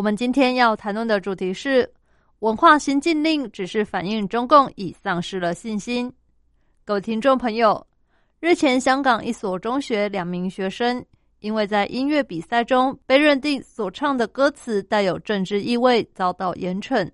我们今天要谈论的主题是文化新禁令，只是反映中共已丧失了信心。各位听众朋友，日前香港一所中学两名学生因为在音乐比赛中被认定所唱的歌词带有政治意味，遭到严惩。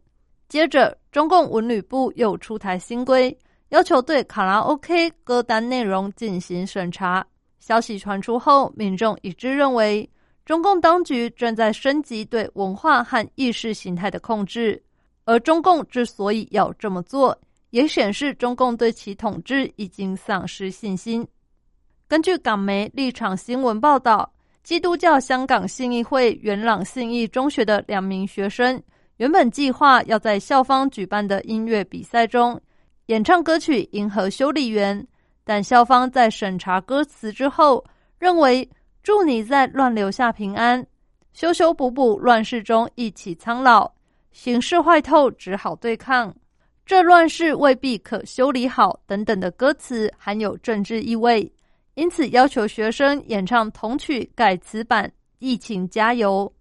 接着，中共文旅部又出台新规，要求对卡拉 OK 歌单内容进行审查。消息传出后，民众一致认为，中共当局正在升级对文化和意识形态的控制。而中共之所以要这么做，也显示中共对其统治已经丧失信心。根据港媒立场新闻报道，基督教香港信义会元朗信义中学的两名学生，原本计划要在校方举办的音乐比赛中演唱歌曲《银河修理员》。但校方在审查歌词之后，认为“祝你在乱流下平安，修修补补乱世中一起苍老，形势坏透只好对抗，这乱世未必可修理好”等等的歌词含有政治意味，因此要求学生演唱同曲改词版《疫情加油》。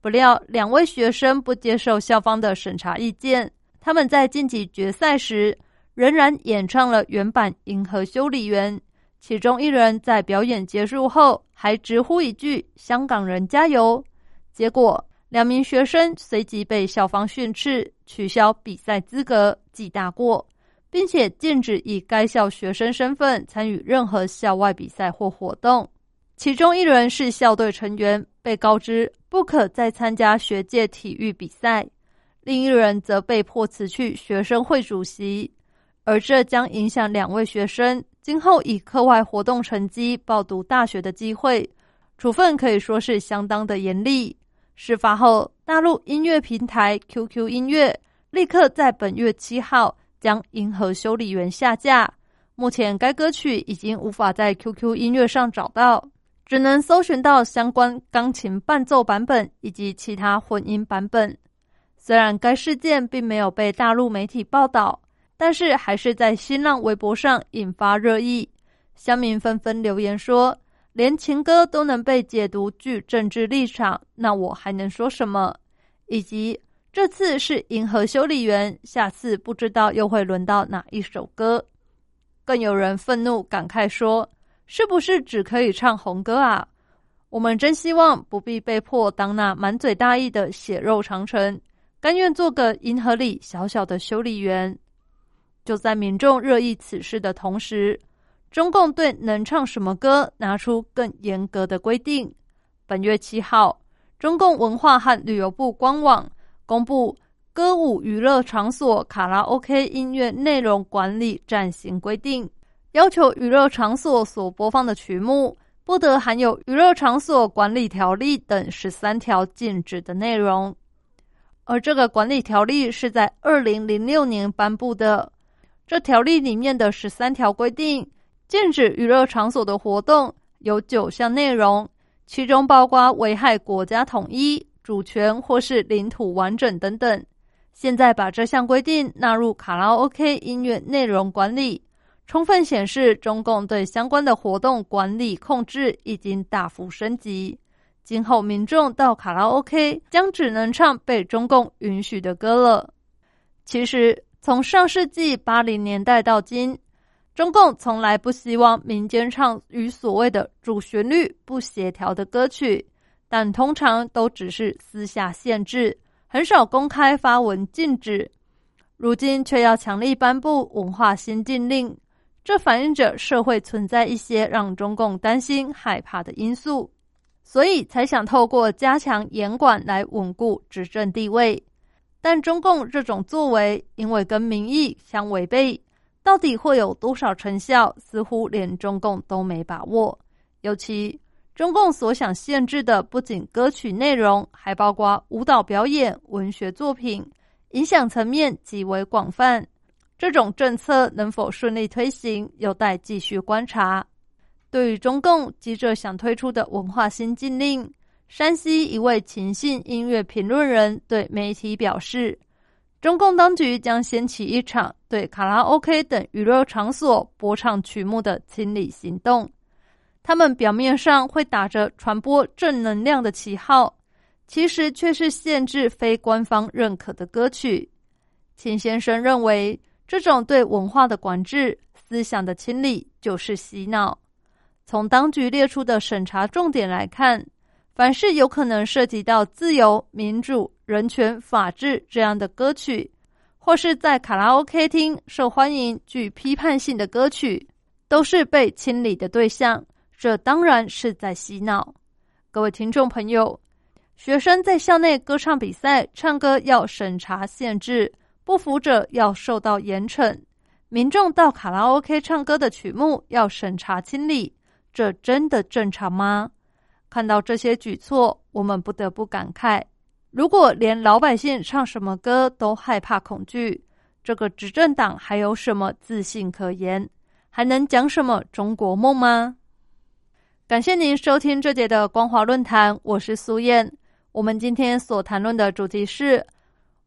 不料两位学生不接受校方的审查意见，他们在晋级决赛时。仍然演唱了原版《银河修理员》，其中一人在表演结束后还直呼一句“香港人加油”。结果，两名学生随即被校方训斥，取消比赛资格，记大过，并且禁止以该校学生身份参与任何校外比赛或活动。其中一人是校队成员，被告知不可再参加学界体育比赛；另一人则被迫辞去学生会主席。而这将影响两位学生今后以课外活动成绩报读大学的机会，处分可以说是相当的严厉。事发后，大陆音乐平台 QQ 音乐立刻在本月七号将《银河修理员》下架。目前该歌曲已经无法在 QQ 音乐上找到，只能搜寻到相关钢琴伴奏版本以及其他混音版本。虽然该事件并没有被大陆媒体报道。但是还是在新浪微博上引发热议，乡民纷纷留言说：“连情歌都能被解读具政治立场，那我还能说什么？”以及这次是银河修理员，下次不知道又会轮到哪一首歌。更有人愤怒感慨说：“是不是只可以唱红歌啊？我们真希望不必被迫当那满嘴大义的血肉长城，甘愿做个银河里小小的修理员。”就在民众热议此事的同时，中共对能唱什么歌拿出更严格的规定。本月七号，中共文化和旅游部官网公布《歌舞娱乐场所卡拉 OK 音乐内容管理暂行规定》，要求娱乐场所所播放的曲目不得含有《娱乐场所管理条例》等十三条禁止的内容。而这个管理条例是在二零零六年颁布的。这条例里面的十三条规定，禁止娱乐场所的活动有九项内容，其中包括危害国家统一、主权或是领土完整等等。现在把这项规定纳入卡拉 OK 音乐内容管理，充分显示中共对相关的活动管理控制已经大幅升级。今后民众到卡拉 OK 将只能唱被中共允许的歌了。其实。从上世纪八零年代到今，中共从来不希望民间唱与所谓的主旋律不协调的歌曲，但通常都只是私下限制，很少公开发文禁止。如今却要强力颁布文化新禁令，这反映着社会存在一些让中共担心害怕的因素，所以才想透过加强严管来稳固执政地位。但中共这种作为，因为跟民意相违背，到底会有多少成效，似乎连中共都没把握。尤其中共所想限制的不仅歌曲内容，还包括舞蹈表演、文学作品，影响层面极为广泛。这种政策能否顺利推行，有待继续观察。对于中共急着想推出的文化新禁令，山西一位秦信音乐评论人对媒体表示，中共当局将掀起一场对卡拉 OK 等娱乐场所播唱曲目的清理行动。他们表面上会打着传播正能量的旗号，其实却是限制非官方认可的歌曲。秦先生认为，这种对文化的管制、思想的清理就是洗脑。从当局列出的审查重点来看，凡是有可能涉及到自由、民主、人权、法治这样的歌曲，或是在卡拉 OK 厅受欢迎、具批判性的歌曲，都是被清理的对象。这当然是在洗脑，各位听众朋友，学生在校内歌唱比赛唱歌要审查限制，不服者要受到严惩；民众到卡拉 OK 唱歌的曲目要审查清理，这真的正常吗？看到这些举措，我们不得不感慨：如果连老百姓唱什么歌都害怕恐惧，这个执政党还有什么自信可言？还能讲什么中国梦吗？感谢您收听这节的光华论坛，我是苏燕。我们今天所谈论的主题是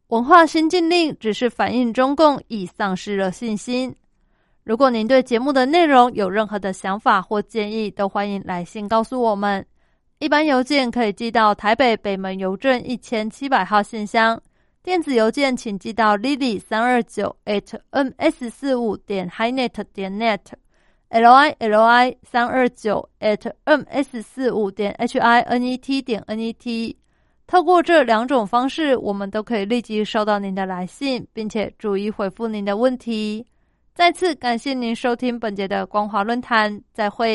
文化新禁令，只是反映中共已丧失了信心。如果您对节目的内容有任何的想法或建议，都欢迎来信告诉我们。一般邮件可以寄到台北北门邮政一千七百号信箱，电子邮件请寄到 lily 三二九 at ms 四五点 hinet 点 net。l i l i 三二九 at m s 四五点 h i n e t 点 n e t，透过这两种方式，我们都可以立即收到您的来信，并且逐一回复您的问题。再次感谢您收听本节的光华论坛，再会。